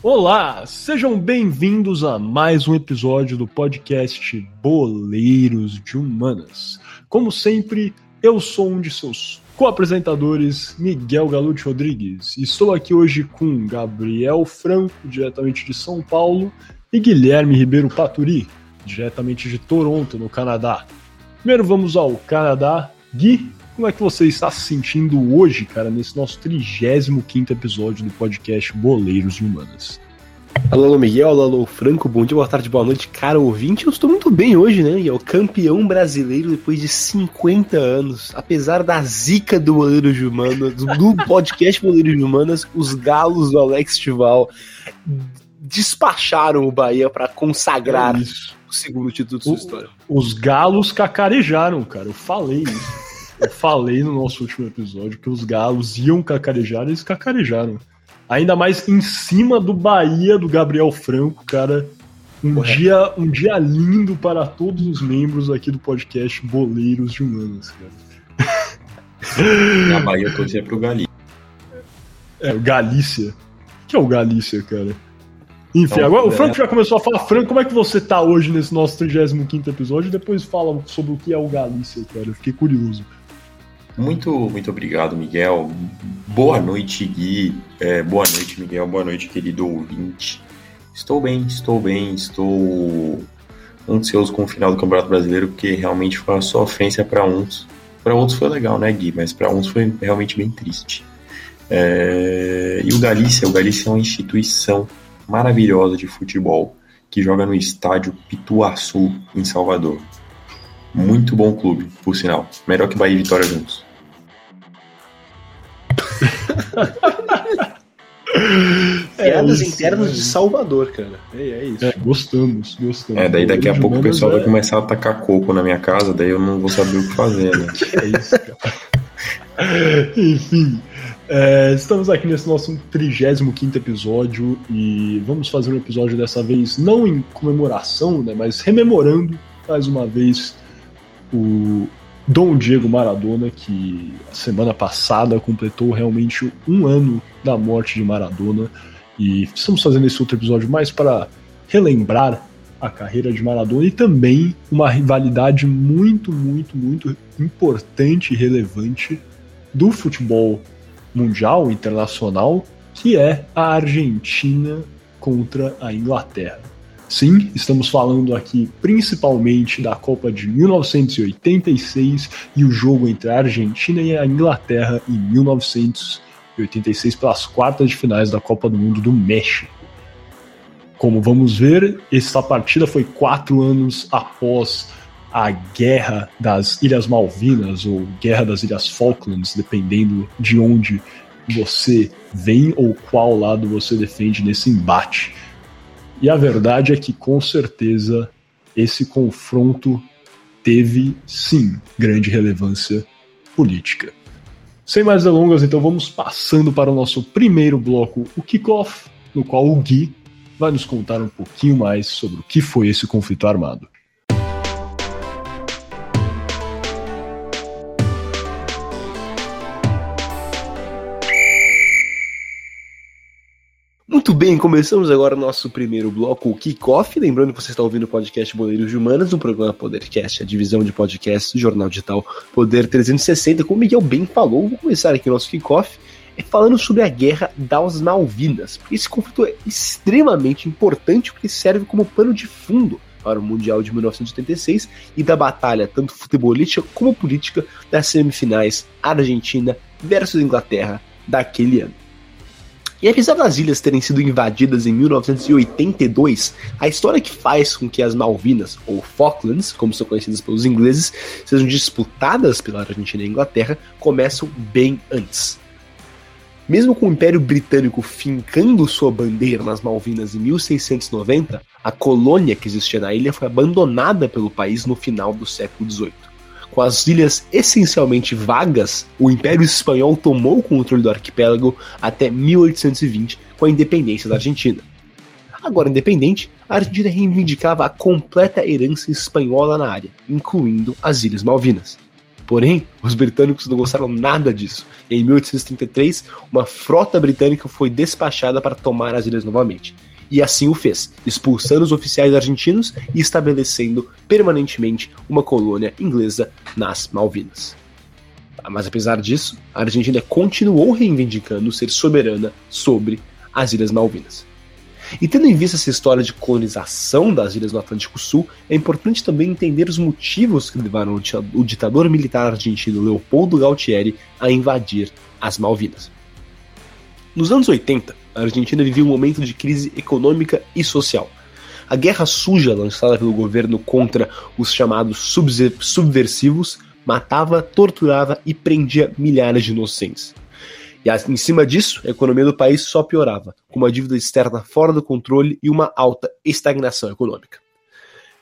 Olá, sejam bem-vindos a mais um episódio do podcast Boleiros de Humanas. Como sempre, eu sou um de seus co-apresentadores, Miguel Galute Rodrigues. Estou aqui hoje com Gabriel Franco, diretamente de São Paulo, e Guilherme Ribeiro Paturi, diretamente de Toronto, no Canadá. Primeiro vamos ao Canadá. Gui, como é que você está se sentindo hoje, cara, nesse nosso 35 episódio do podcast Boleiros de Humanas? Alô, alô, Miguel, alô, alô, Franco, bom dia, boa tarde, boa noite, cara ouvinte. Eu estou muito bem hoje, né? E é o campeão brasileiro depois de 50 anos. Apesar da zica do Boleiro de Humanas, do podcast Boleiro de Humanas, os galos do Alex Tival despacharam o Bahia para consagrar é o segundo título de sua história. Os galos cacarejaram, cara. Eu falei isso. Eu falei no nosso último episódio que os galos iam cacarejar e eles cacarejaram. Ainda mais em cima do Bahia do Gabriel Franco, cara. Um dia, um dia lindo para todos os membros aqui do podcast Boleiros de Humanas, cara. Na Bahia eu torcia pro Galícia. É, o Galícia. O que é o Galícia, cara? Enfim, então, agora o Franco é. já começou a falar. Franco, como é que você tá hoje nesse nosso 35 episódio? Depois fala sobre o que é o Galícia, cara. Eu fiquei curioso. Muito, muito obrigado, Miguel. Boa noite, Gui. É, boa noite, Miguel. Boa noite, querido ouvinte. Estou bem, estou bem, estou ansioso com o final do Campeonato Brasileiro, porque realmente foi uma sofrência para uns. Para outros foi legal, né, Gui? Mas para uns foi realmente bem triste. É... E o Galícia, o Galícia é uma instituição maravilhosa de futebol que joga no estádio Pituaçu, em Salvador. Muito bom clube, por sinal. Melhor que Bahia e Vitória juntos. Piadas é internas de Salvador, cara. É, é isso. É, gostamos, gostamos. É, daí daqui a pouco o pessoal é... vai começar a atacar coco na minha casa, daí eu não vou saber o que fazer, né? é isso, cara. Enfim, é, estamos aqui nesse nosso 35 episódio e vamos fazer um episódio dessa vez não em comemoração, né, mas rememorando mais uma vez o Dom Diego Maradona, que semana passada completou realmente um ano da morte de Maradona. E estamos fazendo esse outro episódio mais para relembrar a carreira de Maradona e também uma rivalidade muito, muito, muito importante e relevante do futebol mundial, internacional, que é a Argentina contra a Inglaterra. Sim, estamos falando aqui principalmente da Copa de 1986 e o jogo entre a Argentina e a Inglaterra em 1986 pelas quartas de finais da Copa do Mundo do México. Como vamos ver, essa partida foi quatro anos após a Guerra das Ilhas Malvinas ou Guerra das Ilhas Falklands, dependendo de onde você vem ou qual lado você defende nesse embate. E a verdade é que, com certeza, esse confronto teve, sim, grande relevância política. Sem mais delongas, então vamos passando para o nosso primeiro bloco, o kickoff, no qual o Gui vai nos contar um pouquinho mais sobre o que foi esse conflito armado. Bem, começamos agora o nosso primeiro bloco, o Kickoff. Lembrando que você está ouvindo o podcast Boleiros de Humanas, um programa Podercast, a divisão de podcasts do jornal digital Poder 360. Como o Miguel bem falou, vou começar aqui o nosso Kickoff é falando sobre a Guerra das Malvinas. Esse conflito é extremamente importante porque serve como pano de fundo para o Mundial de 1986 e da batalha, tanto futebolística como política, das semifinais Argentina versus Inglaterra daquele ano. E apesar das ilhas terem sido invadidas em 1982, a história que faz com que as Malvinas, ou Falklands, como são conhecidas pelos ingleses, sejam disputadas pela Argentina e Inglaterra, começam bem antes. Mesmo com o Império Britânico fincando sua bandeira nas Malvinas em 1690, a colônia que existia na ilha foi abandonada pelo país no final do século XVIII. Com as ilhas essencialmente vagas, o Império Espanhol tomou o controle do arquipélago até 1820, com a independência da Argentina. Agora independente, a Argentina reivindicava a completa herança espanhola na área, incluindo as Ilhas Malvinas. Porém, os britânicos não gostaram nada disso. E em 1833, uma frota britânica foi despachada para tomar as ilhas novamente. E assim o fez, expulsando os oficiais argentinos e estabelecendo permanentemente uma colônia inglesa nas Malvinas. Mas apesar disso, a Argentina continuou reivindicando ser soberana sobre as Ilhas Malvinas. E tendo em vista essa história de colonização das ilhas do Atlântico Sul, é importante também entender os motivos que levaram o ditador militar argentino Leopoldo Galtieri a invadir as Malvinas. Nos anos 80, a Argentina vivia um momento de crise econômica e social. A guerra suja lançada pelo governo contra os chamados subversivos matava, torturava e prendia milhares de inocentes. E em cima disso, a economia do país só piorava, com uma dívida externa fora do controle e uma alta estagnação econômica.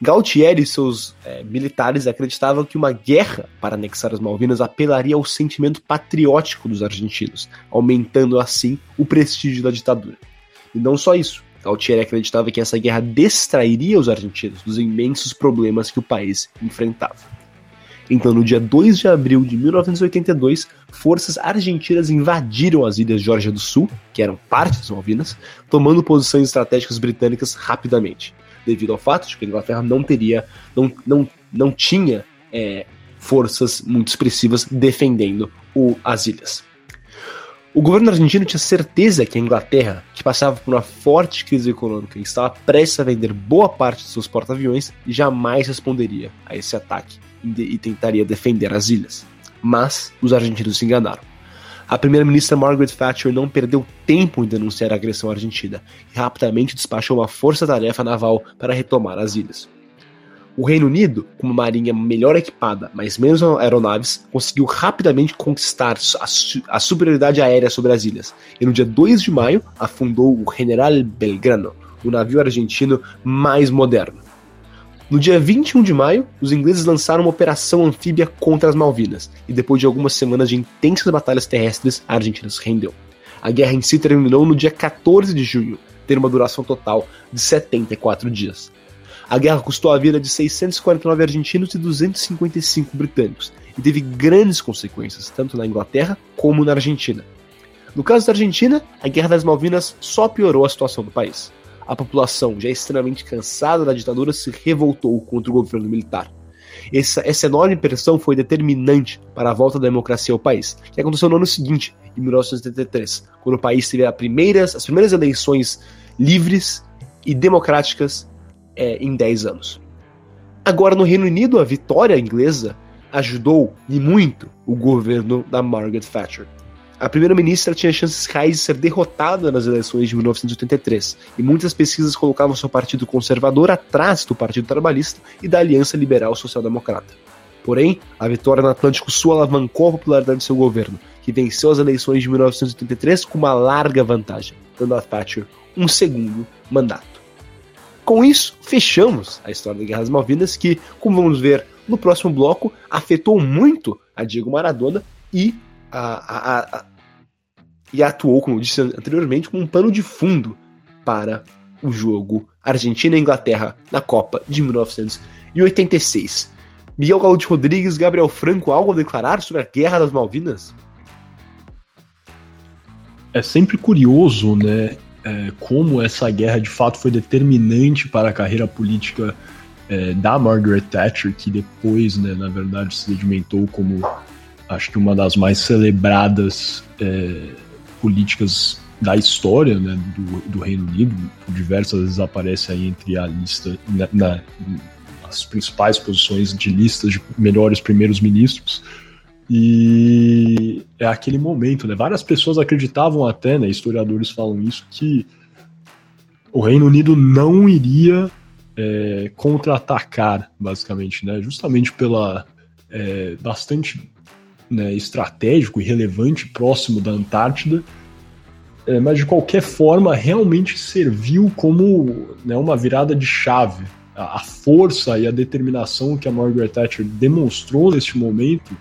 Galtieri e seus é, militares acreditavam que uma guerra para anexar as Malvinas apelaria ao sentimento patriótico dos argentinos, aumentando assim o prestígio da ditadura. E não só isso, Galtieri acreditava que essa guerra distrairia os argentinos dos imensos problemas que o país enfrentava. Então, no dia 2 de abril de 1982, forças argentinas invadiram as ilhas Geórgia do Sul, que eram parte das Malvinas, tomando posições estratégicas britânicas rapidamente, devido ao fato de que a Inglaterra não teria, não, não, não tinha é, forças muito expressivas defendendo o, as ilhas. O governo argentino tinha certeza que a Inglaterra, que passava por uma forte crise econômica e estava prestes a vender boa parte de seus porta-aviões, jamais responderia a esse ataque e tentaria defender as ilhas. Mas os argentinos se enganaram. A primeira-ministra Margaret Thatcher não perdeu tempo em denunciar a agressão argentina e rapidamente despachou uma força-tarefa naval para retomar as ilhas. O Reino Unido, com uma marinha melhor equipada, mas menos aeronaves, conseguiu rapidamente conquistar a, superioridade aérea sobre as ilhas, e no dia 2 de maio afundou o General Belgrano, o navio argentino mais moderno. No dia 21 de maio, os ingleses lançaram uma operação anfíbia contra as Malvinas, e depois de algumas semanas de intensas batalhas terrestres, a Argentina se rendeu. A guerra em si terminou no dia 14 de junho, tendo uma duração total de 74 dias. A guerra custou a vida de 649 argentinos e 255 britânicos, e teve grandes consequências, tanto na Inglaterra como na Argentina. No caso da Argentina, a Guerra das Malvinas só piorou a situação do país a população, já extremamente cansada da ditadura, se revoltou contra o governo militar. Essa, essa enorme pressão foi determinante para a volta da democracia ao país, que aconteceu no ano seguinte, em 1973, quando o país teve primeiras, as primeiras eleições livres e democráticas é, em 10 anos. Agora, no Reino Unido, a vitória inglesa ajudou e muito o governo da Margaret Thatcher. A primeira-ministra tinha chances reais de ser derrotada nas eleições de 1983, e muitas pesquisas colocavam seu partido conservador atrás do Partido Trabalhista e da Aliança Liberal Social-Democrata. Porém, a vitória no Atlântico Sul alavancou a popularidade de seu governo, que venceu as eleições de 1983 com uma larga vantagem, dando a Thatcher um segundo mandato. Com isso, fechamos a história da Guerra das Malvinas, que, como vamos ver no próximo bloco, afetou muito a Diego Maradona e a, a, a, e atuou, como eu disse anteriormente, como um pano de fundo para o jogo Argentina e Inglaterra na Copa de 1986. Miguel Galo Rodrigues, Gabriel Franco, algo a declarar sobre a Guerra das Malvinas? É sempre curioso, né, é, como essa guerra de fato foi determinante para a carreira política é, da Margaret Thatcher, que depois, né, na verdade, se sedimentou como acho que uma das mais celebradas é, políticas da história né, do, do, Reino Unido, diversas vezes aparece aí entre a lista, na, na, as principais posições de listas de melhores primeiros ministros. E é aquele momento, né? Várias pessoas acreditavam até, né? Historiadores falam isso, que o Reino Unido não iria é, contra-atacar, basicamente, né? Justamente pela é, bastante né, estratégico e relevante próximo da Antártida, é, mas de qualquer forma realmente serviu como né, uma virada de chave. A, a, força e a determinação que a Margaret Thatcher demonstrou neste momento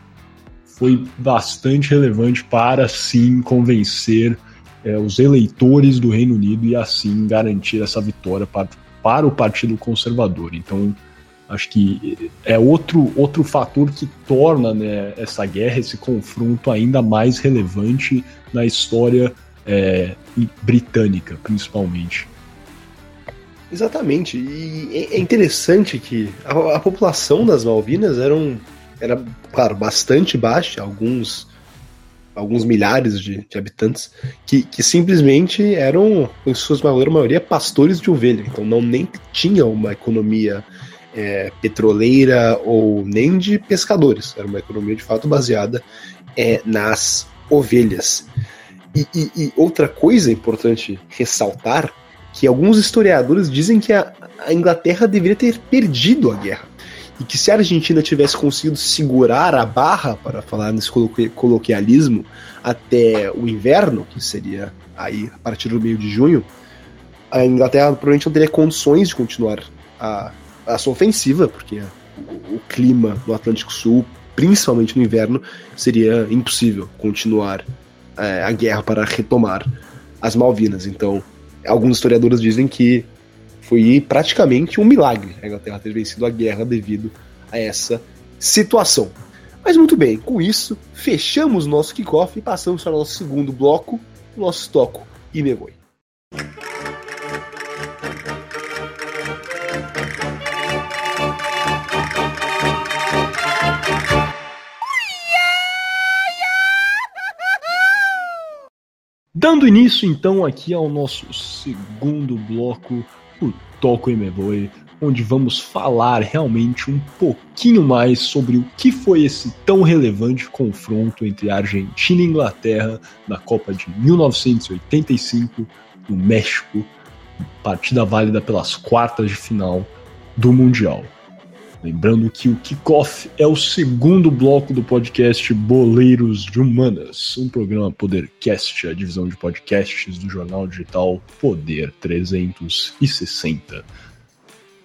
foi bastante relevante para sim convencer é, os eleitores do Reino Unido e assim garantir essa vitória para, para o Partido Conservador. Então Acho que é outro, outro fator que torna né, essa guerra, esse confronto ainda mais relevante na história é, britânica, principalmente. Exatamente. E é interessante que a, a população das Malvinas era, era, claro, bastante baixa, alguns alguns milhares de, de, habitantes, que, que simplesmente eram, em sua maioria, pastores de ovelha. Então não nem tinha uma economia é, petroleira ou nem de pescadores. Era uma economia de fato baseada é, nas ovelhas. E, e, e, outra coisa importante ressaltar que alguns historiadores dizem que a, a Inglaterra deveria ter perdido a guerra e que se a Argentina tivesse conseguido segurar a barra, para falar nesse coloquialismo, até o inverno, que seria aí a partir do meio de junho, a Inglaterra provavelmente não teria condições de continuar a, a sua ofensiva, porque o, clima no Atlântico Sul, principalmente no inverno, seria impossível continuar é, a guerra para retomar as Malvinas. Então, alguns historiadores dizem que foi praticamente um milagre a Inglaterra ter vencido a guerra devido a essa situação. Mas muito bem, com isso, fechamos nosso kickoff e passamos para o nosso segundo bloco, nosso toco e me. Dando início então aqui ao nosso segundo bloco o Toco e Me onde vamos falar realmente um pouquinho mais sobre o que foi esse tão relevante confronto entre Argentina e Inglaterra na Copa de 1985 no México, partida válida pelas quartas de final do Mundial. Lembrando que o Kickoff é o segundo bloco do podcast Boleiros de Humanas, um programa Podercast, a divisão de podcasts do jornal digital Poder 360.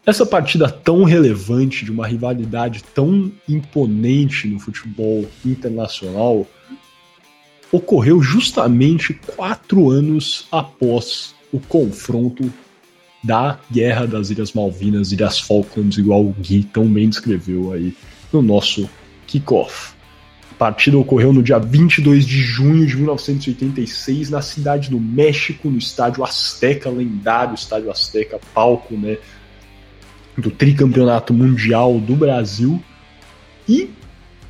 Essa partida tão relevante, de uma rivalidade tão imponente no futebol internacional, ocorreu justamente quatro anos após o confronto da Guerra das Ilhas Malvinas, Ilhas Falklands, igual o Gui tão bem descreveu aí no nosso kickoff. A partida ocorreu no dia 22 de junho de 1986 na cidade do México, no estádio Azteca, lendário estádio Azteca, palco né, do tricampeonato mundial do Brasil. E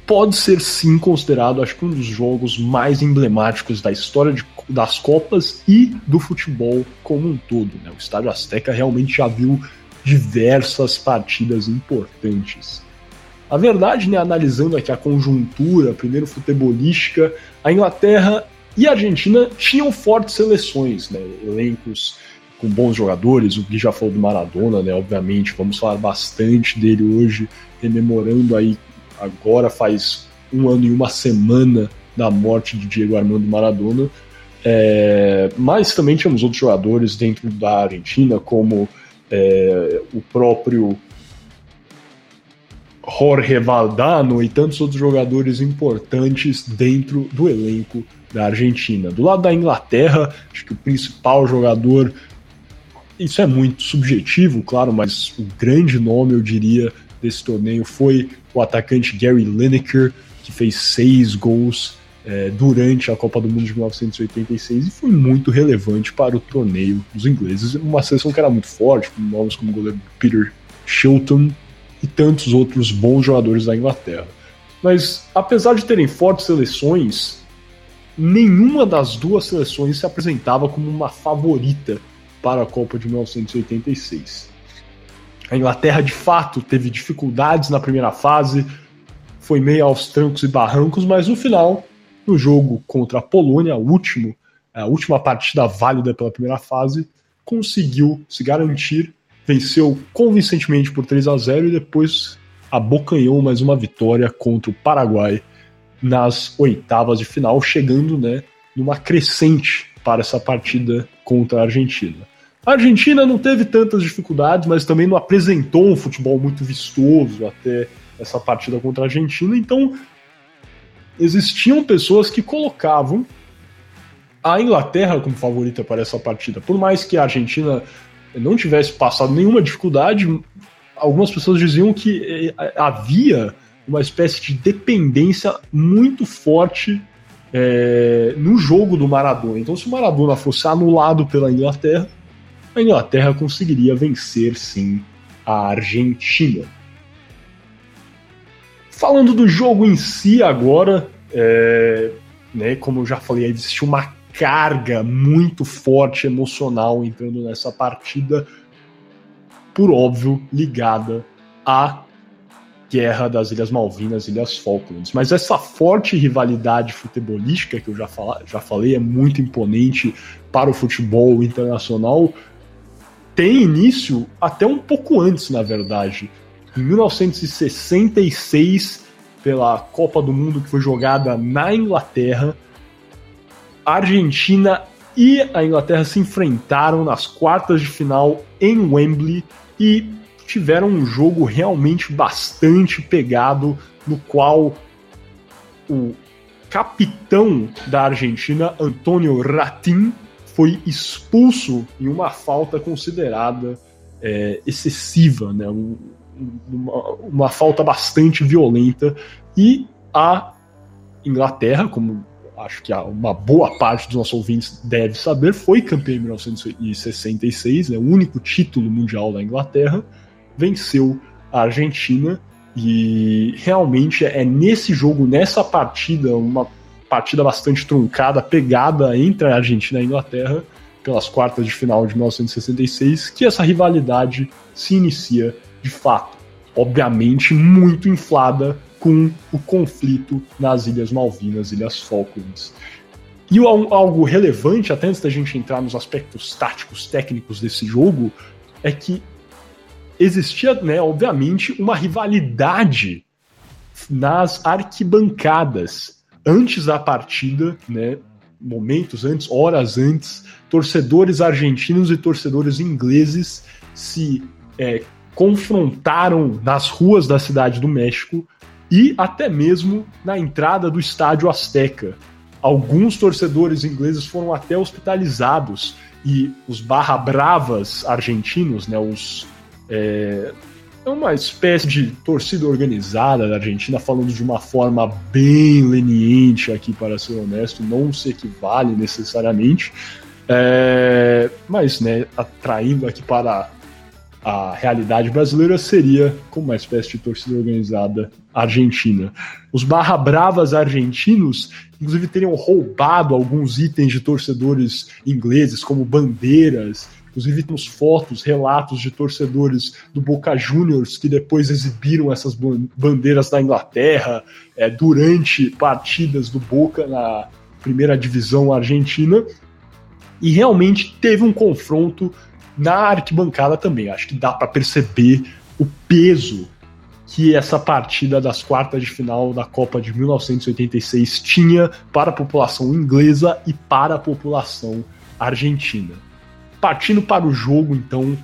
pode ser sim considerado, acho que um dos jogos mais emblemáticos da história de, das Copas e do futebol como um todo. Né? O Estádio Azteca realmente já viu diversas partidas importantes. A verdade, né, analisando aqui a conjuntura, primeiro futebolística, a Inglaterra e a Argentina tinham fortes seleções, né, elencos com bons jogadores. O Gui já falou do Maradona, né, obviamente, vamos falar bastante dele hoje, rememorando aí agora faz um ano e uma semana da morte de Diego Armando Maradona. É, mas também tínhamos outros jogadores dentro da Argentina, como é, o próprio Jorge Valdano e tantos outros jogadores importantes dentro do elenco da Argentina. Do lado da Inglaterra, acho que o principal jogador, isso é muito subjetivo, claro, mas o grande nome, eu diria, desse torneio foi o atacante Gary Lineker, que fez seis gols é, durante a Copa do Mundo de 1986 e foi muito relevante para o torneio dos ingleses. Uma seleção que era muito forte, com nomes como o goleiro Peter Shilton e tantos outros bons jogadores da Inglaterra. Mas apesar de terem fortes seleções, nenhuma das duas seleções se apresentava como uma favorita para a Copa de 1986. A Inglaterra de fato teve dificuldades na primeira fase, foi meio aos trancos e barrancos, mas no final, no jogo contra a Polônia, último, a última partida válida pela primeira fase, conseguiu se garantir, venceu convincentemente por 3 a 0 e depois abocanhou mais uma vitória contra o Paraguai nas oitavas de final, chegando né, numa crescente para essa partida contra a Argentina. A Argentina não teve tantas dificuldades, mas também não apresentou um futebol muito vistoso até essa partida contra a Argentina. Então, existiam pessoas que colocavam a Inglaterra como favorita para essa partida. Por mais que a Argentina não tivesse passado nenhuma dificuldade, algumas pessoas diziam que é, havia uma espécie de dependência muito forte é, no jogo do Maradona. Então, se o Maradona fosse anulado pela Inglaterra, a Inglaterra conseguiria vencer sim a Argentina. Falando do jogo em si agora, é, né, como eu já falei, existe uma carga muito forte emocional entrando nessa partida, por óbvio, ligada à guerra das Ilhas Malvinas e Ilhas Falklands. Mas essa forte rivalidade futebolística que eu já, fala, já falei é muito imponente para o futebol internacional. Tem início até um pouco antes, na verdade. Em 1966, pela Copa do Mundo que foi jogada na Inglaterra, a Argentina e a Inglaterra se enfrentaram nas quartas de final em Wembley e tiveram um jogo realmente bastante pegado, no qual o capitão da Argentina, Antônio Ratin, foi expulso em uma falta considerada é, excessiva, né? Uma, uma falta bastante violenta, e a Inglaterra, como acho que uma boa parte dos nossos ouvintes deve saber, foi campeã em 1966, né, o único título mundial da Inglaterra, venceu a Argentina. E realmente é nesse jogo, nessa partida, uma partida bastante truncada, pegada entre a Argentina e a Inglaterra, pelas quartas de final de 1966, que essa rivalidade se inicia de fato. Obviamente muito inflada com o conflito nas Ilhas Malvinas, Ilhas Falklands. E algo relevante, até antes da gente entrar nos aspectos táticos, técnicos desse jogo, é que existia, né, obviamente, uma rivalidade nas arquibancadas. Antes da partida, né, momentos antes, horas antes, torcedores argentinos e torcedores ingleses se é, confrontaram nas ruas da cidade do México e até mesmo na entrada do estádio Azteca. Alguns torcedores ingleses foram até hospitalizados e os barra bravas argentinos, né, os é, é uma espécie de torcida organizada da Argentina, falando de uma forma bem leniente aqui, para ser honesto, não se equivale necessariamente, é, mas né, atraindo aqui para a realidade brasileira, seria como uma espécie de torcida organizada argentina. Os barra bravas argentinos, inclusive, teriam roubado alguns itens de torcedores ingleses, como bandeiras Inclusive temos fotos, relatos de torcedores do Boca Juniors que depois exibiram essas bandeiras na Inglaterra é, durante partidas do Boca na primeira divisão argentina. E realmente teve um confronto na arquibancada também. Acho que dá para perceber o peso que essa partida das quartas de final da Copa de 1986 tinha para a população inglesa e para a população argentina. Partindo para o jogo, então,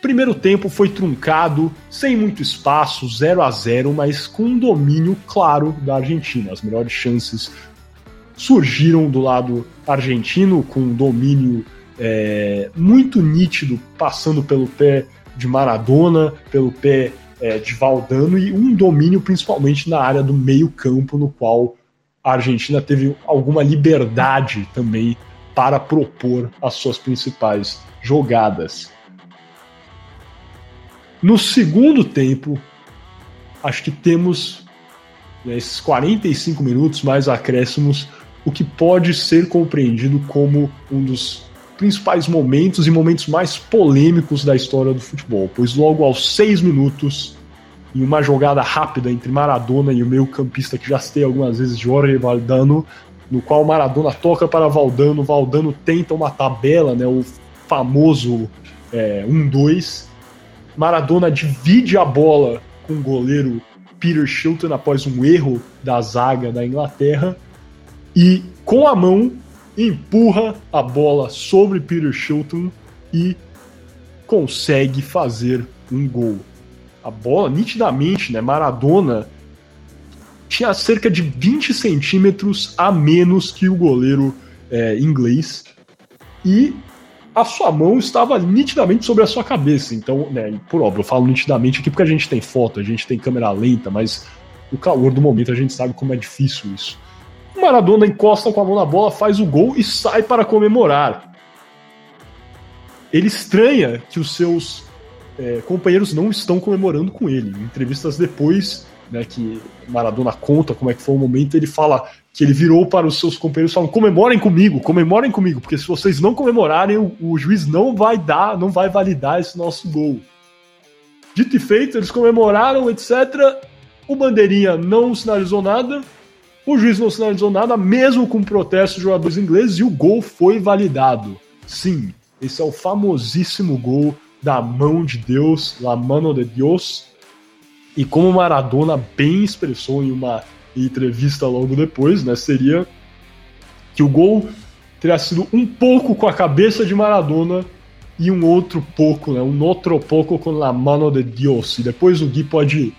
primeiro tempo foi truncado, sem muito espaço, 0 a 0 mas com um domínio claro da Argentina. As melhores chances surgiram do lado argentino, com um domínio é, muito nítido, passando pelo pé de Maradona, pelo pé é, de Valdano, e um domínio principalmente na área do meio-campo, no qual a Argentina teve alguma liberdade também para propor as suas principais jogadas. No segundo tempo, acho que temos né, esses 45 minutos mais acréscimos, o que pode ser compreendido como um dos principais momentos e momentos mais polêmicos da história do futebol, pois logo aos seis minutos, em uma jogada rápida entre Maradona e o meio campista que já citei algumas vezes, Jorge Valdano, no qual Maradona toca para Valdano, Valdano tenta uma tabela, né, o famoso é, 1-2. Maradona divide a bola com o goleiro Peter Shilton após um erro da zaga da Inglaterra e com a mão empurra a bola sobre Peter Shilton e consegue fazer um gol. A bola, nitidamente, né, Maradona tinha cerca de 20 centímetros a menos que o goleiro é, inglês. E a sua mão estava nitidamente sobre a sua cabeça. Então, né, por óbvio, eu falo nitidamente aqui porque a gente tem foto, a gente tem câmera lenta, mas o calor do momento a gente sabe como é difícil isso. Maradona encosta com a mão na bola, faz o gol e sai para comemorar. Ele estranha que os seus é, companheiros não estão comemorando com ele. Em entrevistas depois, né, que Maradona conta como é que foi o momento, ele fala que ele virou para os seus companheiros e falou: comemorem comigo, comemorem comigo, porque se vocês não comemorarem, o, o, juiz não vai dar, não vai validar esse nosso gol. Dito e feito, eles comemoraram, etc. O bandeirinha não sinalizou nada, o juiz não sinalizou nada, mesmo com protesto de jogadores ingleses, e o gol foi validado. Sim, esse é o famosíssimo gol da mão de Deus, la mano de Deus. E como Maradona bem expressou em uma entrevista logo depois, né, seria que o gol teria sido um pouco com a cabeça de Maradona e um outro pouco, né, um outro pouco com la mano de Dios. E depois o Gui pode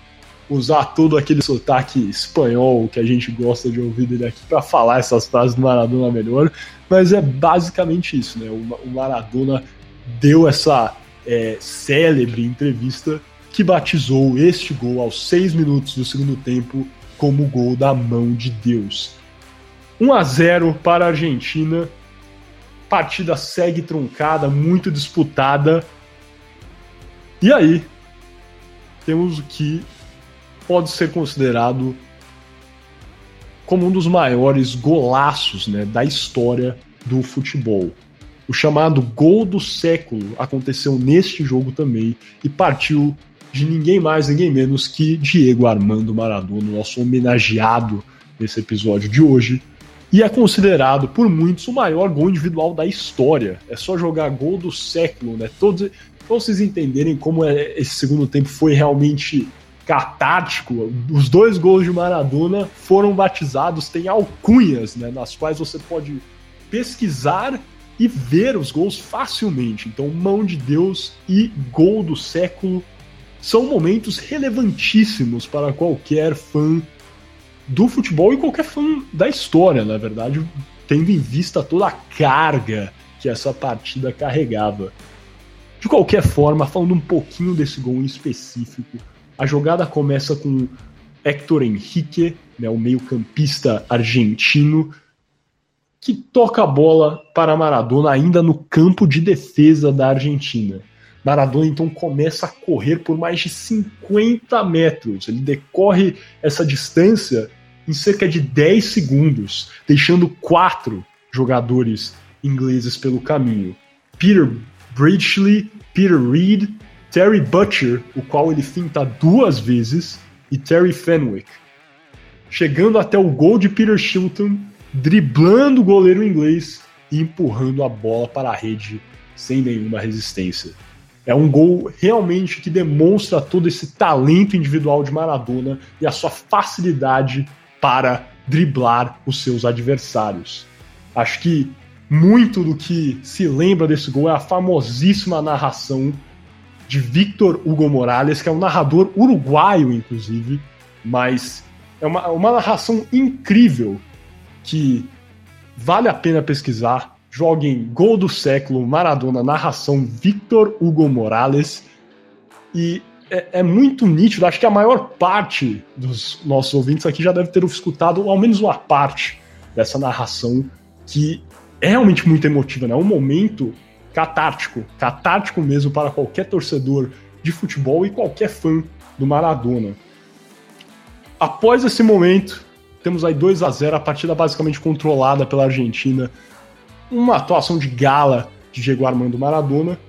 usar todo aquele sotaque espanhol que a gente gosta de ouvir dele aqui para falar essas frases do Maradona melhor, mas é basicamente isso, né? O Maradona deu essa é, célebre entrevista que batizou este gol aos seis minutos do segundo tempo como gol da mão de Deus. 1 a 0 para a Argentina. Partida segue truncada, muito disputada. E aí, temos que pode ser considerado como um dos maiores golaços né, da história do futebol. O chamado gol do século aconteceu neste jogo também e partiu de ninguém mais, ninguém menos que Diego Armando Maradona, nosso homenageado nesse episódio de hoje. E é considerado por muitos o maior gol individual da história. É só jogar gol do século, né? Todos, pra vocês entenderem como é, esse segundo tempo foi realmente catártico, os dois gols de Maradona foram batizados, tem alcunhas, né, nas quais você pode pesquisar e ver os gols facilmente. Então, mão de Deus e gol do século são momentos relevantíssimos para qualquer fã do futebol e qualquer fã da história, na verdade, tendo em vista toda a carga que essa partida carregava. De qualquer forma, falando um pouquinho desse gol em específico, a jogada começa com Héctor Henrique, né, o meio-campista argentino, que toca a bola para Maradona ainda no campo de defesa da Argentina. Maradona então começa a correr por mais de 50 metros. Ele decorre essa distância em cerca de 10 segundos, deixando quatro jogadores ingleses pelo caminho: Peter Bridgely, Peter Reed, Terry Butcher, o qual ele finta duas vezes, e Terry Fenwick. Chegando até o gol de Peter Shilton, driblando o goleiro inglês e empurrando a bola para a rede sem nenhuma resistência. É um gol realmente que demonstra todo esse talento individual de Maradona e a sua facilidade para driblar os seus adversários. Acho que muito do que se lembra desse gol é a famosíssima narração de Victor Hugo Morales, que é um narrador uruguaio, inclusive, mas é uma, uma narração incrível que vale a pena pesquisar joguem Gol do Século, Maradona, narração Victor Hugo Morales. E é, é, muito nítido, acho que a maior parte dos nossos ouvintes aqui já deve ter escutado ao menos uma parte dessa narração que é realmente muito emotiva, né? É um momento catártico, catártico mesmo para qualquer torcedor de futebol e qualquer fã do Maradona. Após esse momento, temos aí 2 a 0 a partida basicamente controlada pela Argentina uma atuação de gala de Diego Armando Maradona.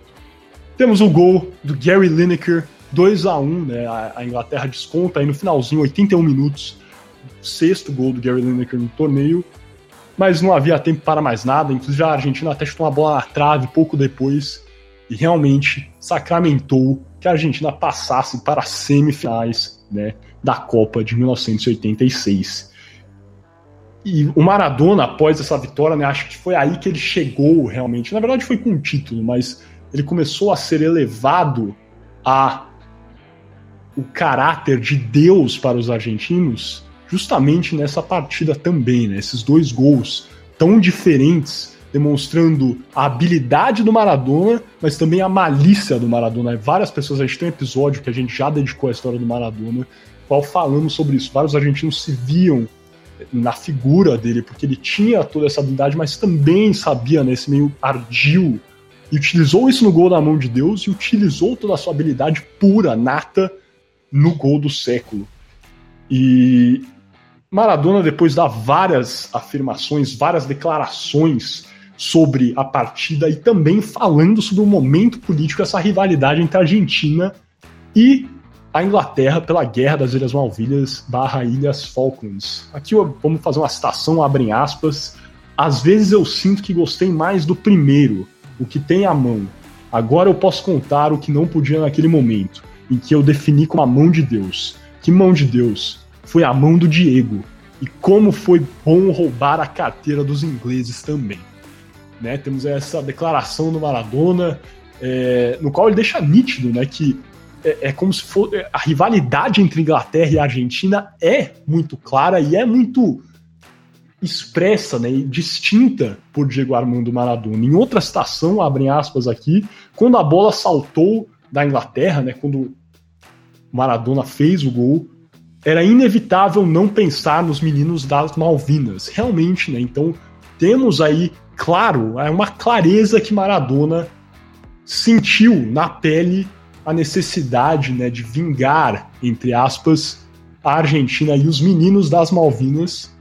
Temos o gol do Gary Lineker, 2 a 1 né? A, Inglaterra desconta aí no finalzinho, 81 minutos. Sexto gol do Gary Lineker no torneio. Mas não havia tempo para mais nada. Inclusive a Argentina até chutou uma bola na trave pouco depois. E realmente sacramentou que a Argentina passasse para as semifinais né, da Copa de 1986. E o Maradona, após essa vitória, né, acho que foi aí que ele chegou realmente. Na verdade, foi com um título, mas ele começou a ser elevado a o caráter de Deus para os argentinos, justamente nessa partida também, né? Esses dois gols tão diferentes demonstrando a habilidade do Maradona, mas também a malícia do Maradona. Várias pessoas, a gente tem um episódio que a gente já dedicou à história do Maradona, qual falamos sobre isso. Vários argentinos se viam na figura dele, porque ele tinha toda essa habilidade, mas também sabia, né, meio ardil, e utilizou isso no gol da mão de Deus e utilizou toda a sua habilidade pura, nata, no gol do século. E Maradona depois dá várias afirmações, várias declarações sobre a partida e também falando sobre o momento político, essa rivalidade entre a Argentina e a Inglaterra pela Guerra das Ilhas Malvinas barra Ilhas Falklands. Aqui vamos fazer uma citação, abrem aspas. Às vezes eu sinto que gostei mais do primeiro, o que tem à mão. Agora eu posso contar o que não podia naquele momento, em que eu defini como a mão de Deus. Que mão de Deus? Foi a mão do Diego. E como foi bom roubar a carteira dos ingleses também. Né? Temos essa declaração do Maradona, é, no qual ele deixa nítido né, que é, é como se for. É, a rivalidade entre Inglaterra e Argentina é muito clara e é muito expressa né, e distinta por Diego Armando Maradona. Em outra citação, abrem aspas aqui, quando a bola saltou da Inglaterra, né, quando Maradona fez o gol, era inevitável não pensar nos meninos das Malvinas. Realmente, né? Então temos aí, claro, é uma clareza que Maradona sentiu na pele a necessidade né, de vingar, entre aspas, a Argentina e os meninos das Malvinas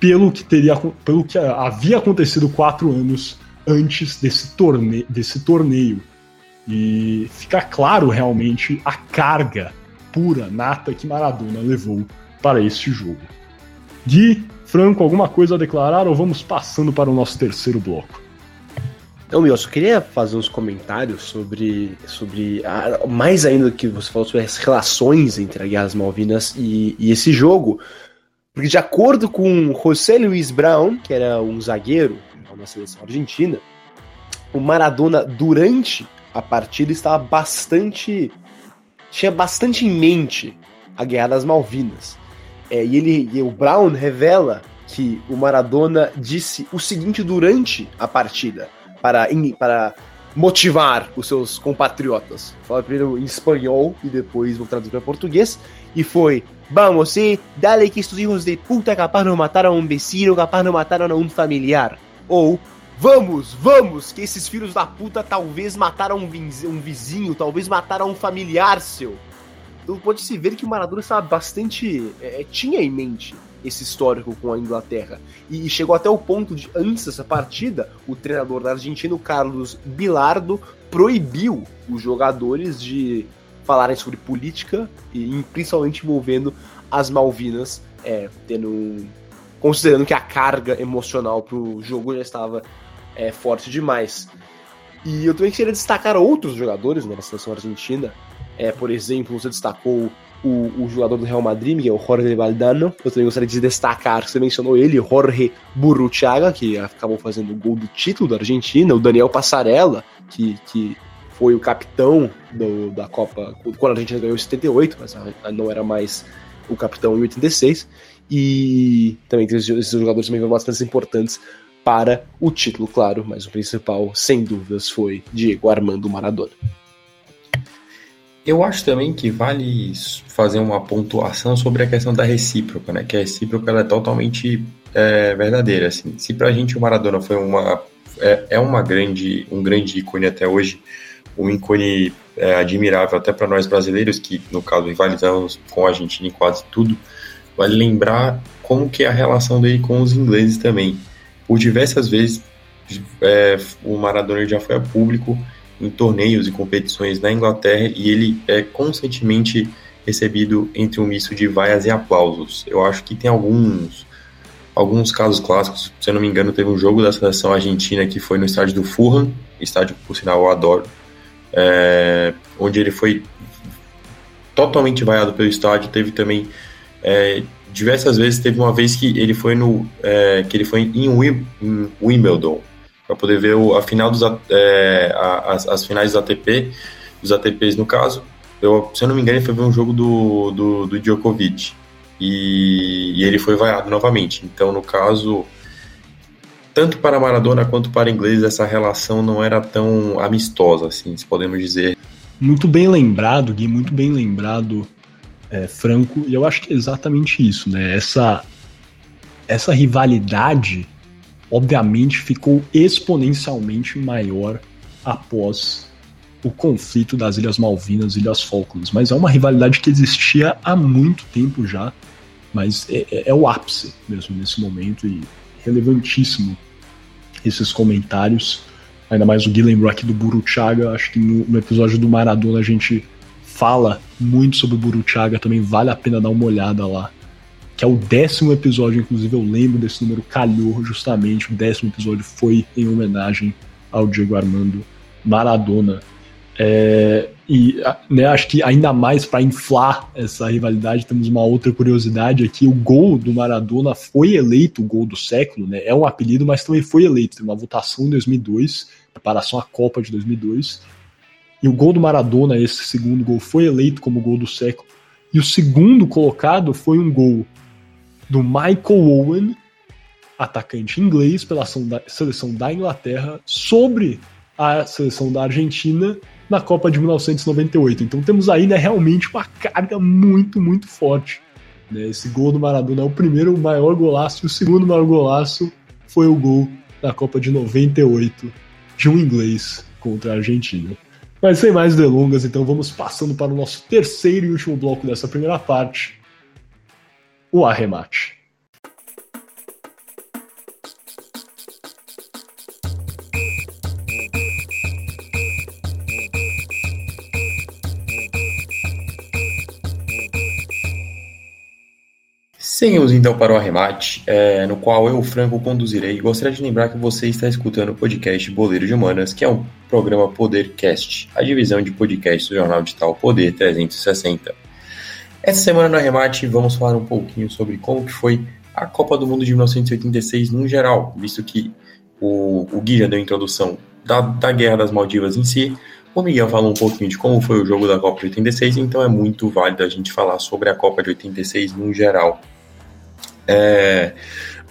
pelo que teria pelo que havia acontecido quatro anos antes desse torneio, desse torneio. E fica claro realmente a carga pura, nata que Maradona levou para este jogo. Gui, Franco, alguma coisa a declarar ou vamos passando para o nosso terceiro bloco? Então, eu só queria fazer uns comentários sobre, sobre a, mais ainda do que você falou sobre as relações entre a Guerra das Malvinas e, e esse jogo, porque de acordo com José Luiz Brown, que era um zagueiro na seleção argentina, o Maradona durante a partida estava bastante tinha bastante em mente a Guerra das Malvinas. É, e ele, e o Brown revela que o Maradona disse o seguinte durante a partida para, para motivar os seus compatriotas. Fala primeiro em espanhol e depois vou traduzir para português. E foi: Vamos, sí, dale que estes hijos de puta capaz não mataram um vecino, capaz não mataram um familiar. Ou Vamos, vamos, que esses filhos da puta talvez mataram um vizinho, um vizinho talvez mataram um familiar seu. Então pode-se ver que o Maradona estava bastante. É, é, tinha em mente esse histórico com a Inglaterra. E chegou até o ponto de, antes dessa partida, o treinador da Argentina, o Carlos Bilardo, proibiu os jogadores de falarem sobre política e principalmente envolvendo as Malvinas, é, tendo considerando que a carga emocional pro jogo já estava é forte demais. E eu também queria destacar outros jogadores né, na seleção argentina. É, por exemplo, você destacou o, o jogador do Real Madrid, Miguel Jorge Valdano. Eu também gostaria de destacar, você mencionou ele, Jorge Burruchaga, que acabou fazendo o gol do título da Argentina. O Daniel Passarella, que, que foi o capitão do, da Copa quando a Argentina ganhou em 78, mas não era mais o capitão em 86. E também esses jogadores também foram bastante importantes para o título, claro, mas o principal, sem dúvidas, foi Diego Armando Maradona. Eu acho também que vale fazer uma pontuação sobre a questão da recíproca, né? Que a recíproca ela é totalmente é, verdadeira. Assim. Se pra gente o Maradona foi uma é, é uma grande um grande ícone até hoje, um ícone é, admirável até para nós brasileiros que no caso rivalizamos com a Argentina em quase tudo, vale lembrar como que é a relação dele com os ingleses também por diversas vezes é, o Maradona já foi a público em torneios e competições na Inglaterra e ele é constantemente recebido entre um misto de vaias e aplausos. Eu acho que tem alguns alguns casos clássicos. Se eu não me engano, teve um jogo da seleção argentina que foi no estádio do Fulham, estádio por sinal eu adoro, é, onde ele foi totalmente vaiado pelo estádio. Teve também é, diversas vezes. Teve uma vez que ele foi no é, que ele foi em, Wimbledon para poder ver o, a final dos é, a, as, as, finais dos ATP, dos ATPs no caso. Eu, se eu não me engano, ele foi ver um jogo do, do, do Djokovic e, e ele foi vaiado novamente. Então, no caso, tanto para Maradona quanto para inglês, essa relação não era tão amistosa, assim, se podemos dizer. Muito bem lembrado, Gui, muito bem lembrado, é, Franco, e eu acho que é exatamente isso, né? Essa, essa rivalidade, obviamente, ficou exponencialmente maior após o conflito das Ilhas Malvinas e Ilhas Falklands, mas é uma rivalidade que existia há muito tempo já, mas é, é, é o ápice mesmo nesse momento e relevantíssimo esses comentários. Ainda mais o Gui lembrou aqui do Buruchaga. Acho que no, no, episódio do Maradona a gente fala muito sobre o Buruchaga. Também vale a pena dar uma olhada lá. Que é o décimo episódio, inclusive eu lembro desse número, calhou justamente. O décimo episódio foi em homenagem ao Diego Armando Maradona. É, e né, acho que ainda mais para inflar essa rivalidade, temos uma outra curiosidade aqui: o gol do Maradona foi eleito o gol do século, né? É um apelido, mas também foi eleito. Tem uma votação em 2002, preparação à Copa de 2002. E o gol do Maradona, esse segundo gol, foi eleito como gol do século. E o segundo colocado foi um gol do Michael Owen, atacante inglês pela seleção da Inglaterra, sobre a seleção da Argentina na Copa de 1998. Então temos aí né, realmente uma carga muito, muito forte. Né? Esse gol do Maradona é o primeiro maior golaço e o segundo maior golaço foi o gol da Copa de 98 de um inglês contra a Argentina. Mas sem mais delongas, então vamos passando para o nosso terceiro e último bloco dessa primeira parte, o arremate. Seguimos então para o arremate, é, no qual eu, Franco, conduzirei. Gostaria de lembrar que você está escutando o podcast Boleiro de Humanas, que é um programa Podercast, a divisão de podcasts do jornal digital Poder 360. Essa semana no arremate vamos falar um pouquinho sobre como que foi a Copa do Mundo de 1986 no geral, visto que o, o Gui já deu a introdução da, da Guerra das Maldivas em si, o Miguel falou um pouquinho de como foi o jogo da Copa de 86, então é muito válido a gente falar sobre a Copa de 86 no geral. É...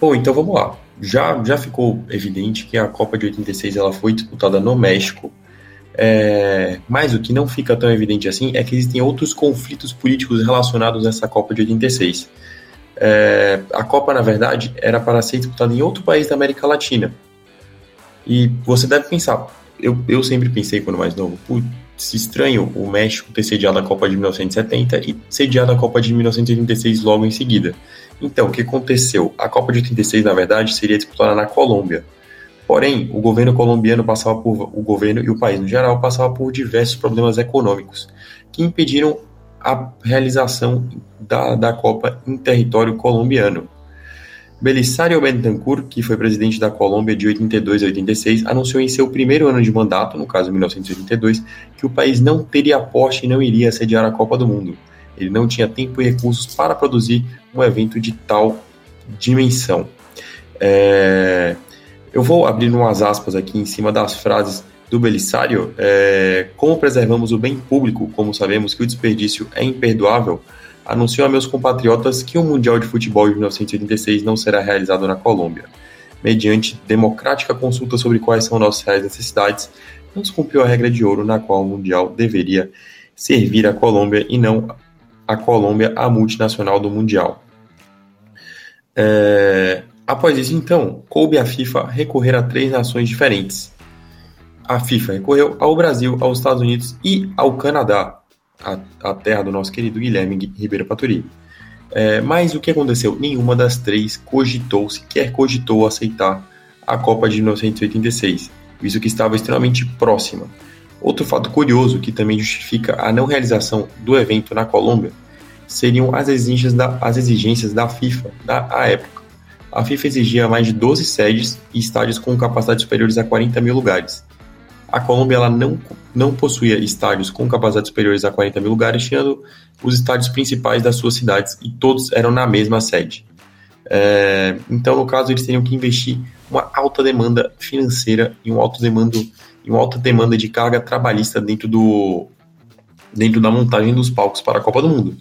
Bom, então vamos lá. Já, já ficou evidente que a Copa de 86 ela foi disputada no México, é... mas o que não fica tão evidente assim é que existem outros conflitos políticos relacionados a essa Copa de 86. É... A Copa, na verdade, era para ser disputada em outro país da América Latina. E você deve pensar, eu, eu sempre pensei quando mais novo, estranho o México ter sediado a Copa de 1970 e sediado a Copa de 1986 logo em seguida. Então, o que aconteceu? A Copa de 86, na verdade, seria disputada na Colômbia. Porém, o governo colombiano passava por o governo e o país no geral passava por diversos problemas econômicos que impediram a realização da, da Copa em território colombiano. Belisário Bentancur, que foi presidente da Colômbia de 82 a 86, anunciou em seu primeiro ano de mandato, no caso 1982, que o país não teria aporte e não iria sediar a Copa do Mundo. Ele não tinha tempo e recursos para produzir um evento de tal dimensão. É... Eu vou abrir umas aspas aqui em cima das frases do Belisário. É... Como preservamos o bem público, como sabemos que o desperdício é imperdoável, anunciou a meus compatriotas que o Mundial de Futebol de 1986 não será realizado na Colômbia. Mediante democrática consulta sobre quais são nossas reais necessidades, não se cumpriu a regra de ouro na qual o Mundial deveria servir a Colômbia e não a Colômbia a multinacional do Mundial. É, após isso, então, coube à FIFA recorrer a três nações diferentes. A FIFA recorreu ao Brasil, aos Estados Unidos e ao Canadá, a, a terra do nosso querido Guilherme Ribeiro Paturi. É, mas o que aconteceu? Nenhuma das três cogitou, sequer cogitou aceitar a Copa de 1986, visto que estava extremamente próxima. Outro fato curioso que também justifica a não realização do evento na Colômbia seriam as exigências da, as exigências da FIFA da à época. A FIFA exigia mais de 12 sedes e estádios com capacidade superiores a 40 mil lugares. A Colômbia ela não, não possuía estádios com capacidade superiores a 40 mil lugares, tirando os estádios principais das suas cidades, e todos eram na mesma sede. É, então, no caso, eles teriam que investir uma alta demanda financeira e um alto demanda e uma alta demanda de carga trabalhista dentro do dentro da montagem dos palcos para a Copa do Mundo.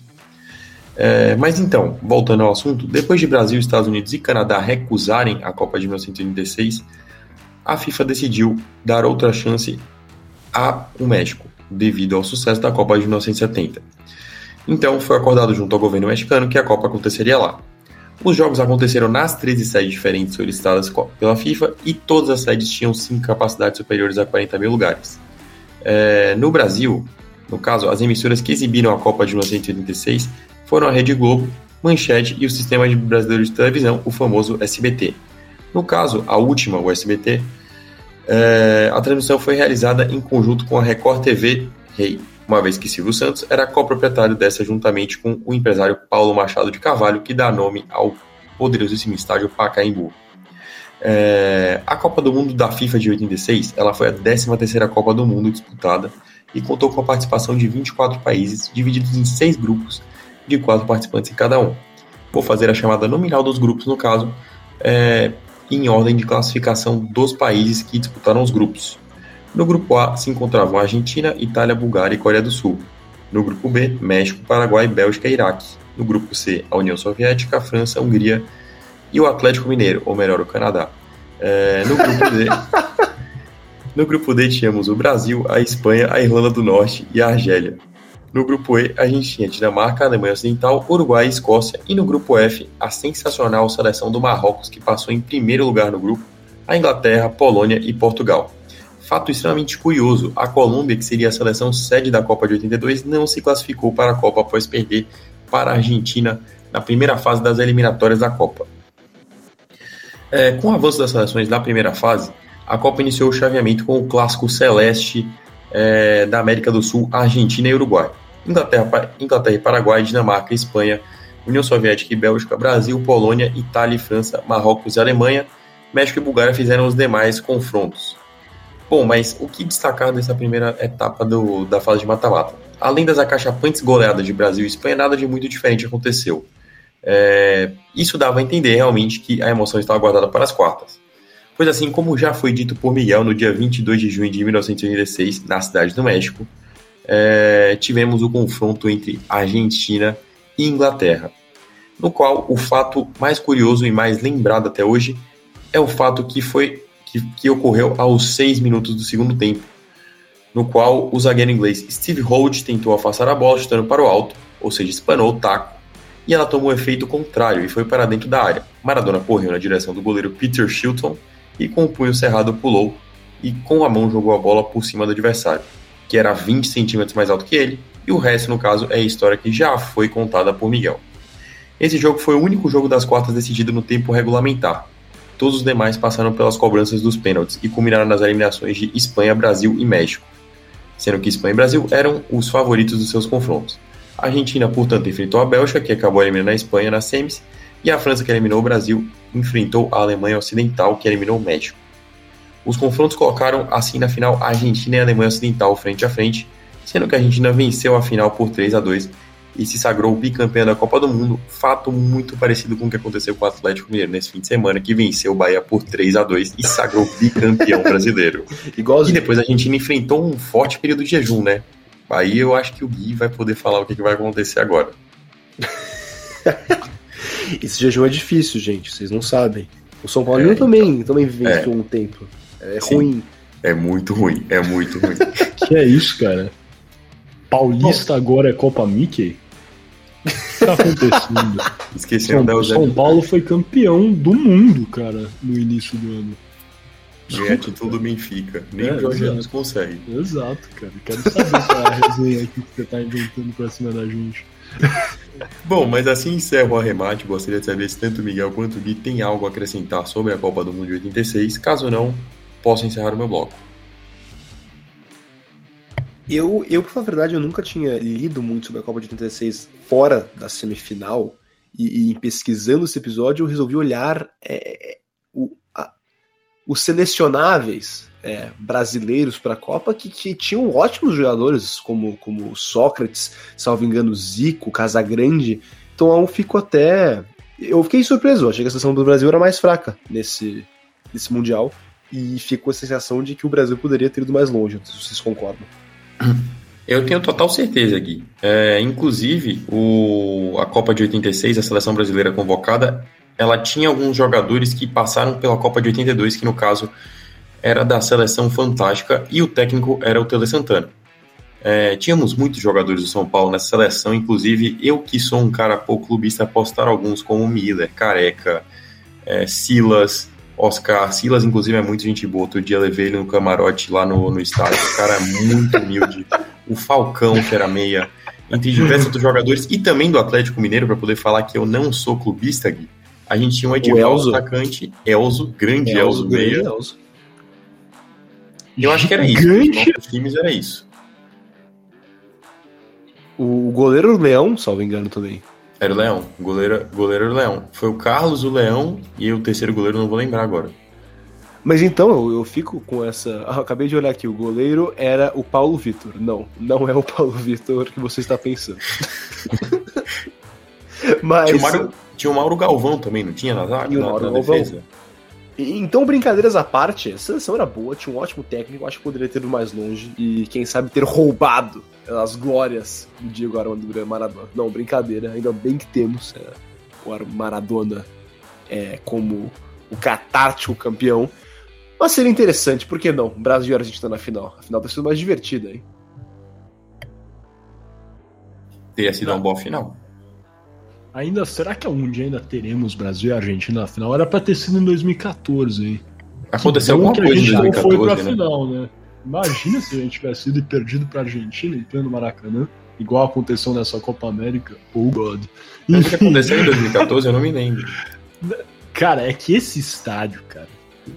É, mas então, voltando ao assunto, depois de Brasil, Estados Unidos e Canadá recusarem a Copa de 1986, a FIFA decidiu dar outra chance ao México, devido ao sucesso da Copa de 1970. Então, foi acordado junto ao governo mexicano que a Copa aconteceria lá. Os jogos aconteceram nas 13 sedes diferentes solicitadas pela FIFA e todas as sedes tinham sim capacidades superiores a 40 mil lugares. É, no Brasil, no caso, as emissoras que exibiram a Copa de 1986 foram a Rede Globo, Manchete e o Sistema Brasileiro de Televisão, o famoso SBT. No caso, a última, o SBT, é, a transmissão foi realizada em conjunto com a Record TV Rei, uma vez que Silvio Santos era coproprietário dessa juntamente com o empresário Paulo Machado de Carvalho, que dá nome ao poderosíssimo estádio Pacaembu. É, a Copa do Mundo da FIFA de 86 ela foi a 13ª Copa do Mundo disputada e contou com a participação de 24 países, divididos em seis grupos, de quatro participantes em cada um. Vou fazer a chamada nominal dos grupos, no caso, é, em ordem de classificação dos países que disputaram os grupos. No grupo A se encontravam Argentina, Itália, Bulgária e Coreia do Sul. No grupo B, México, Paraguai, Bélgica e Iraque. No grupo C, a União Soviética, a França, a Hungria e o Atlético Mineiro, ou melhor, o Canadá. É, no grupo D, no grupo D tínhamos o Brasil, a Espanha, a Irlanda do Norte e a Argélia. No grupo E, a gente tinha Dinamarca, Alemanha Ocidental, Uruguai e Escócia. E no grupo F, a sensacional seleção do Marrocos, que passou em primeiro lugar no grupo, a Inglaterra, Polônia e Portugal fato extremamente curioso: a Colômbia, que seria a seleção sede da Copa de 82, não se classificou para a Copa após perder para a Argentina na primeira fase das eliminatórias da Copa. É, com o avanço das seleções na primeira fase, a Copa iniciou o chaveamento com o clássico celeste é, da América do Sul, Argentina e Uruguai. Inglaterra, Inglaterra e Paraguai, Dinamarca, Espanha, União Soviética e Bélgica, Brasil, Polônia, Itália e França, Marrocos e Alemanha, México e Bulgária fizeram os demais confrontos. Bom, mas o que destacar dessa primeira etapa do, da fase de mata-mata? Além das acachapantes goleadas de Brasil e Espanha, nada de muito diferente aconteceu. É, isso dava a entender realmente que a emoção estava guardada para as quartas. Pois assim, como já foi dito por Miguel no dia 22 de junho de 1986, na cidade do México, é, tivemos o confronto entre Argentina e Inglaterra, no qual o fato mais curioso e mais lembrado até hoje é o fato que foi que, que ocorreu aos seis minutos do segundo tempo, no qual o zagueiro inglês Steve Holt tentou afastar a bola chutando para o alto, ou seja, espanou o taco, e ela tomou um efeito contrário e foi para dentro da área. Maradona correu na direção do goleiro Peter Shilton e com o punho cerrado pulou e com a mão jogou a bola por cima do adversário, que era 20 centímetros mais alto que ele, e o resto, no caso, é a história que já foi contada por Miguel. Esse jogo foi o único jogo das quartas decidido no tempo regulamentar, Todos os demais passaram pelas cobranças dos pênaltis e culminaram nas eliminações de Espanha, Brasil e México, sendo que Espanha e Brasil eram os favoritos dos seus confrontos. A Argentina, portanto, enfrentou a Bélgica, que acabou eliminando a Espanha nas semis, e a França, que eliminou o Brasil, enfrentou a Alemanha Ocidental, que eliminou o México. Os confrontos colocaram assim na final a Argentina e a Alemanha Ocidental frente a frente, sendo que a Argentina venceu a final por 3 a 2 e se sagrou bicampeão da Copa do Mundo, fato muito parecido com o que aconteceu com o Atlético Mineiro nesse fim de semana, que venceu o Bahia por 3 a 2 e sagrou bicampeão brasileiro. Igualzinho. E depois a Argentina enfrentou um forte período de jejum, né? Aí eu acho que o Gui vai poder falar o que, vai acontecer agora. Esse jejum é difícil, gente, vocês não sabem. O São Paulo é, também, então, também vivenciou é. um tempo. É Sim. ruim. É muito ruim, é muito ruim. que é isso, cara? Paulista agora é Copa Mickey? O que tá acontecendo? Esqueci São, São Paulo foi campeão do mundo, cara, no início do ano. Ganhar título do Benfica. Nem é, o Jorge Jesus consegue. Exato, cara. Quero saber qual é a resenha aqui que você tá inventando pra cima da gente. Bom, mas assim encerro o arremate. Gostaria de saber se tanto o Miguel quanto o Gui tem algo a acrescentar sobre a Copa do Mundo de 86. Caso não, posso encerrar o meu bloco. Eu, eu, pra verdade, eu nunca tinha lido muito sobre a Copa de 86 fora da semifinal. E, e pesquisando esse episódio, eu resolvi olhar é, o, a, os selecionáveis é, brasileiros para a Copa que, que, tinham ótimos jogadores, como, como Sócrates, salvo engano, Zico, Casagrande. Então eu fico até. Eu fiquei surpreso, achei que a seleção do Brasil era mais fraca nesse, nesse Mundial. E ficou a sensação de que o Brasil poderia ter ido mais longe, vocês concordam. Eu tenho total certeza, Gui. É, inclusive, o, a Copa de 86, a seleção brasileira convocada, ela tinha alguns jogadores que passaram pela Copa de 82, que no caso era da seleção fantástica, e o técnico era o Tele Santana. É, tínhamos muitos jogadores do São Paulo nessa seleção, inclusive eu que sou um cara pouco clubista, posso estar alguns como Miller, Careca, é, Silas, Oscar. Silas, inclusive, é muito gente boa. Outro dia levei ele no camarote lá no, no estádio. O cara é muito humilde. O Falcão, que era meia. Entre diversos outros jogadores e também do Atlético Mineiro, para poder falar que eu não sou clubista, Gui. A gente tinha um Edivaldo atacante, Elzo, grande Elzo, Elzo meia. Elzo. Eu acho que era isso. Grande... Os times era isso. O goleiro Leão, salvo engano também. Era o Leão. O goleiro, goleiro era o Leão. Foi o Carlos, o Leão e o terceiro goleiro não vou lembrar agora. Mas então eu, eu fico com essa. Ah, acabei de olhar aqui, o goleiro era o Paulo Vitor. Não, não é o Paulo Vitor que você está pensando. Mas. Tinha o, Mauro, tinha o Mauro Galvão também, não tinha na, na, e o Mauro na Galvão. defesa? Então, brincadeiras à parte, a seleção era boa, tinha um ótimo técnico, acho que poderia ter ido mais longe e, quem sabe, ter roubado as glórias do Diego Armando Maradona. Não, brincadeira, ainda bem que temos é, o Maradona é, como o catártico campeão. Mas seria interessante, por que não? Brasil e Argentina na final. A final ter sido mais divertida, hein? Teria sido não. uma boa final. Ainda, será que um dia ainda teremos Brasil e Argentina na final? Era pra ter sido em 2014, hein? Aconteceu alguma coisa em 2014, não foi pra né? final, né? Imagina se a gente tivesse sido perdido pra Argentina em pleno Maracanã, igual aconteceu nessa Copa América. Oh, God. O que aconteceu em 2014? Eu não me lembro. Cara, é que esse estádio, cara,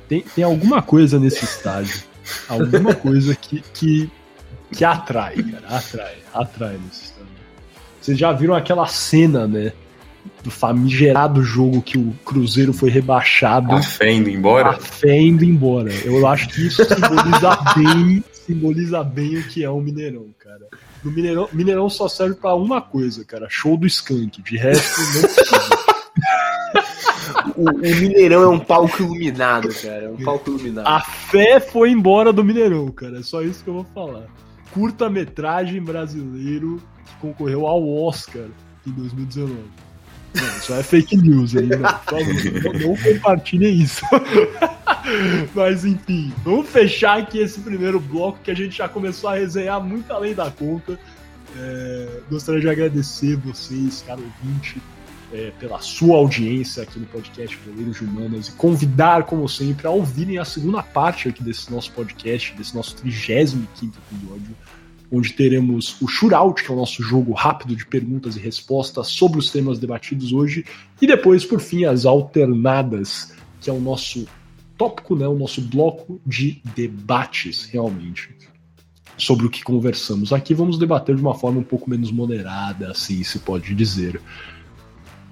tem, tem alguma coisa nesse estádio, alguma coisa que, que, que atrai, cara, atrai, atrai nesse estádio. Vocês já viram aquela cena, né? Do famigerado jogo que o Cruzeiro foi rebaixado. A fé indo embora? A fé indo embora. Eu acho que isso simboliza bem, simboliza bem o que é o Mineirão, cara. No Mineirão, Mineirão só serve para uma coisa, cara, show do Skank. De resto, não precisa. o, o, Mineirão é um palco iluminado, cara. É um palco iluminado. A fé foi embora do Mineirão, cara. É só isso que eu vou falar. Curta-metragem brasileiro que concorreu ao Oscar em 2019. Não, isso é fake news aí, não. Não, não compartilhem isso. Mas enfim, vamos fechar aqui esse primeiro bloco que a gente já começou a resenhar muito além da conta. É, gostaria de agradecer vocês, caro ouvinte, é, pela sua audiência aqui no podcast Goleiros de Humanas e convidar, como sempre, a ouvirem a segunda parte aqui desse nosso podcast, desse nosso 35 episódio onde teremos o Shootout, que é o nosso jogo rápido de perguntas e respostas sobre os temas debatidos hoje, e depois, por fim, as alternadas, que é o nosso tópico, né, o nosso bloco de debates, realmente, sobre o que conversamos. Aqui vamos debater de uma forma um pouco menos moderada, assim se pode dizer.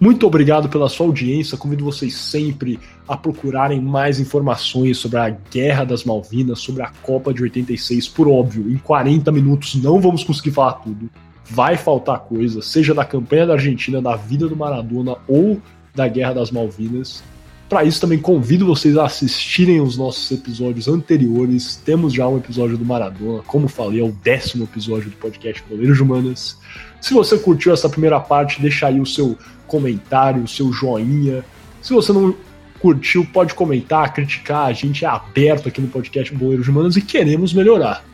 Muito obrigado pela sua audiência. Convido vocês sempre a procurarem mais informações sobre a Guerra das Malvinas, sobre a Copa de 86. Por óbvio, em 40 minutos não vamos conseguir falar tudo. Vai faltar coisa, seja da campanha da Argentina, da vida do Maradona ou da Guerra das Malvinas. Para isso, também convido vocês a assistirem os nossos episódios anteriores. Temos já um episódio do Maradona, como falei, é o décimo episódio do podcast Goleiros Humanas. Se você curtiu essa primeira parte, deixa aí o seu comentário, o seu joinha. Se você não curtiu, pode comentar, criticar. A gente é aberto aqui no podcast Boleiros Humanos e queremos melhorar.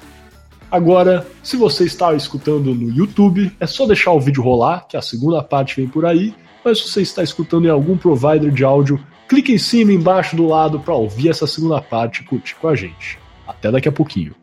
Agora, se você está escutando no YouTube, é só deixar o vídeo rolar, que a segunda parte vem por aí. Mas se você está escutando em algum provider de áudio, clique em cima, embaixo, do lado para ouvir essa segunda parte e curtir com a gente. Até daqui a pouquinho.